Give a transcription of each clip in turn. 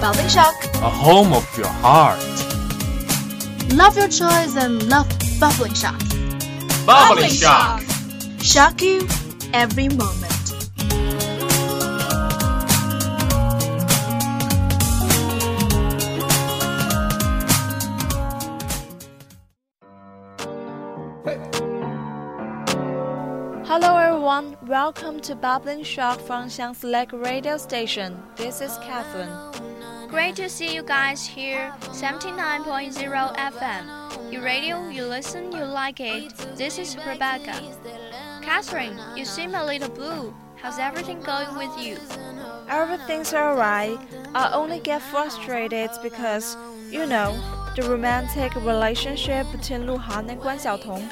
Bubbling shock. a home of your heart. Love your choice and love bubbling shock. Bubbling shock. Shock you every moment. Hello everyone, welcome to Bubbling Shock from Xiang's Lake Radio Station. This is Katherine. Great to see you guys here. 79.0 FM. You radio, you listen, you like it. This is Rebecca. Katherine, you seem a little blue. How's everything going with you? Everything's alright. I only get frustrated because, you know, the romantic relationship between Lu Han and Guan Xiaotong.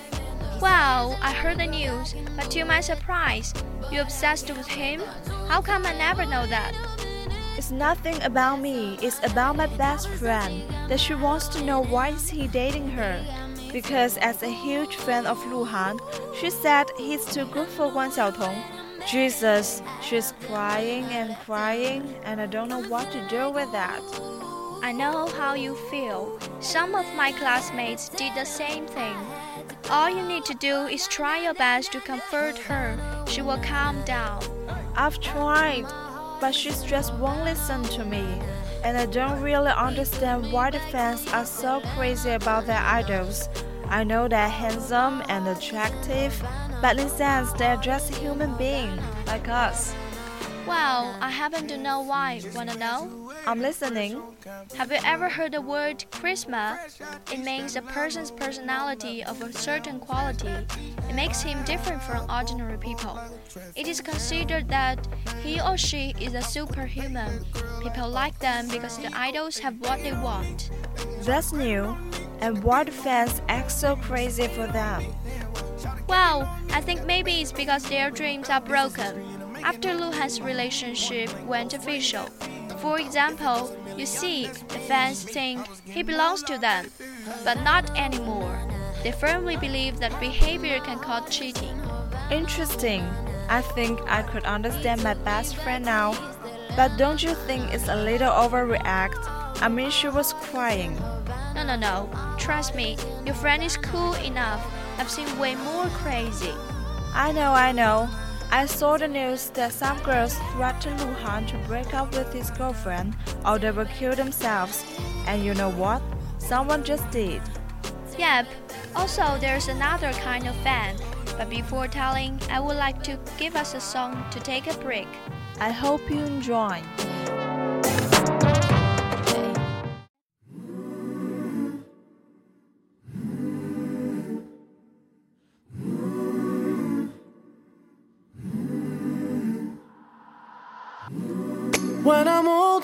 Wow, I heard the news, but to my surprise, you obsessed with him? How come I never know that? It's nothing about me, it's about my best friend that she wants to know why is he dating her. Because as a huge fan of Lu Han, she said he's too good for Guan Xiaotong. Jesus, she's crying and crying, and I don't know what to do with that. I know how you feel. Some of my classmates did the same thing. All you need to do is try your best to comfort her. She will calm down. I've tried, but she just won't listen to me. And I don't really understand why the fans are so crazy about their idols. I know they're handsome and attractive, but in sense, they're just human beings like us. Well, I happen to know why. Wanna know? I'm listening. Have you ever heard the word charisma? It means a person's personality of a certain quality. It makes him different from ordinary people. It is considered that he or she is a superhuman. People like them because the idols have what they want. That's new. And why the fans act so crazy for them? Well, I think maybe it's because their dreams are broken. After Luhan's relationship went official. For example, you see, the fans think he belongs to them, but not anymore. They firmly believe that behavior can cause cheating. Interesting. I think I could understand my best friend now. But don't you think it's a little overreact? I mean, she was crying. No, no, no. Trust me, your friend is cool enough. I've seen way more crazy. I know, I know. I saw the news that some girls threatened Luhan to break up with his girlfriend or they will kill themselves. And you know what? Someone just did. Yep. Also, there's another kind of fan. But before telling, I would like to give us a song to take a break. I hope you enjoy.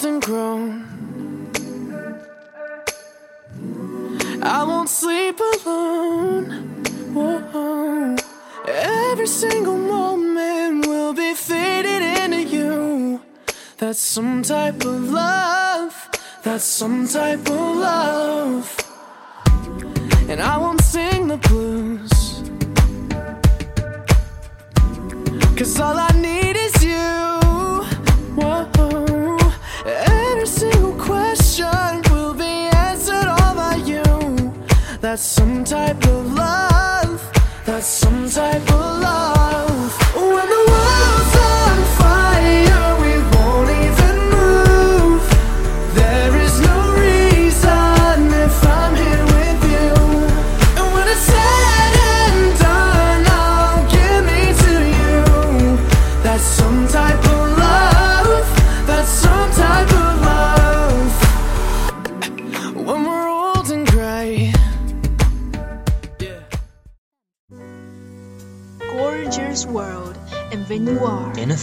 And grown. I won't sleep alone. Whoa. Every single moment will be faded into you. That's some type of love. That's some type of love. And I won't sing the blues. Cause all I need type of love. That's some type of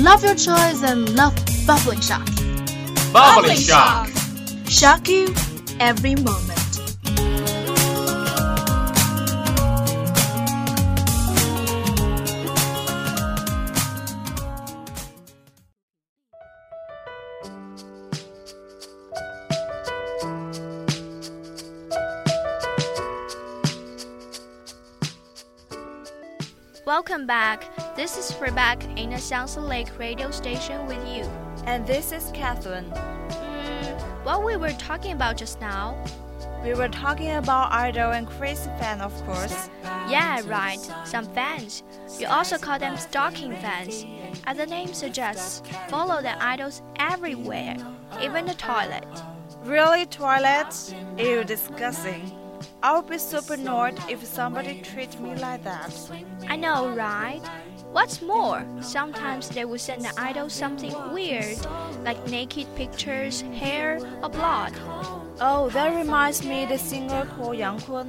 Love your choice and love Bubbling Shock. Bubbling shock. Shock you every moment. Welcome back. This is Rebecca in the Xiangsu Lake radio station with you. And this is Katherine. Mm, what we were talking about just now? We were talking about idol and crazy fan, of course. Yeah, right. Some fans. You also call them stalking fans. As the name suggests, follow the idols everywhere, even the toilet. Really, toilets? Ew, disgusting. I'll be super annoyed if somebody treats me like that. I know, right? What's more, sometimes they will send the idol something weird, like naked pictures, hair, or blood. Oh, that reminds me the singer called Yang Kun.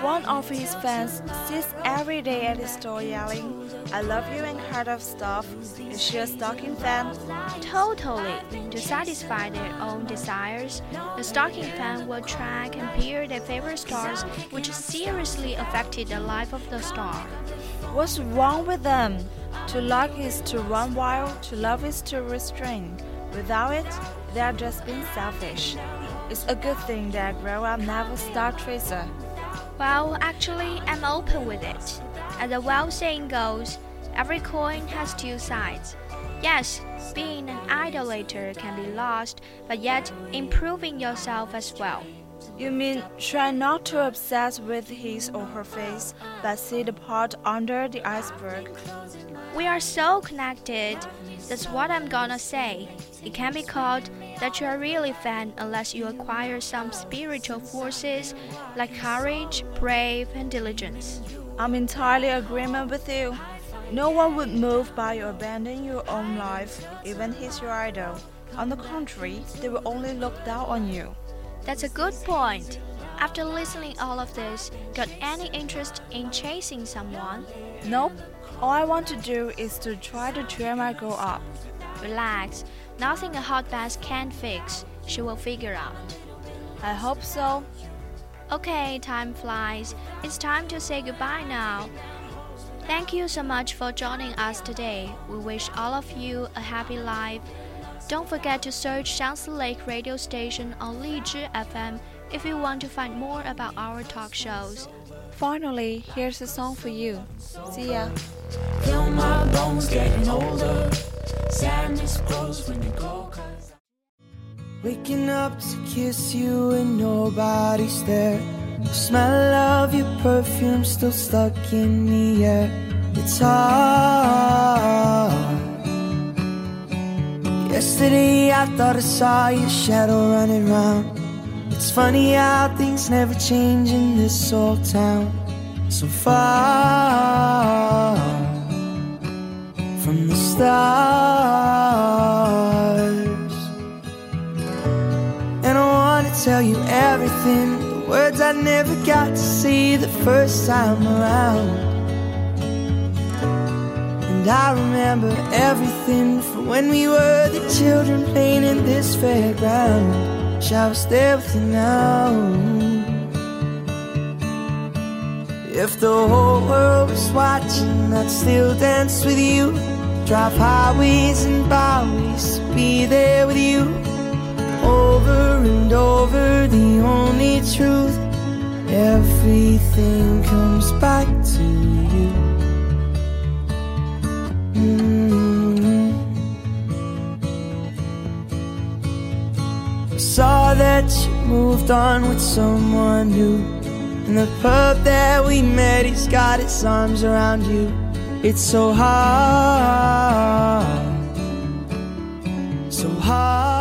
One of his fans sits every day at his door yelling, I love you and kind of stuff. Is she a stalking fan? Totally. To satisfy their own desires, the stalking fan will track and peer their favorite stars, which seriously affected the life of the star. What's wrong with them? To like is to run wild, to love is to restrain. Without it, they are just being selfish. It's a good thing that grow up never stalk Tracer. Well, actually, I'm open with it. As the well saying goes, every coin has two sides. Yes, being an idolater can be lost, but yet improving yourself as well. You mean try not to obsess with his or her face, but see the part under the iceberg? We are so connected. That's what I'm gonna say. It can be called that you are really fan unless you acquire some spiritual forces like courage, brave, and diligence. I'm entirely agreement with you. No one would move by you abandon your own life, even he's your idol. On the contrary, they will only look down on you. That's a good point. After listening all of this, got any interest in chasing someone? Nope. All I want to do is to try to cheer my girl up. Relax. Nothing a hot bath can fix. She will figure out. I hope so. Okay, time flies. It's time to say goodbye now. Thank you so much for joining us today. We wish all of you a happy life. Don't forget to search Xiangsu Lake radio station on Lizhi FM if you want to find more about our talk shows. Finally, here's a song for you. See ya. Feel my bones getting older. Sadness grows when you go. Waking up to kiss you and nobody's there. The smell of your perfume still stuck in the air. It's hard. Yesterday I thought I saw your shadow running round. It's funny how things never change in this old town. So far from the stars. And I wanna tell you everything, the words I never got to say the first time around. And I remember everything from when we were the children playing in this fairground. Wish I there with you now. If the whole world was watching, I'd still dance with you. Drive highways and byways be there with you. Over and over, the only truth. Everything comes back to you. I saw that you moved on with someone new. And the pub that we met, he's got his arms around you. It's so hard so hard.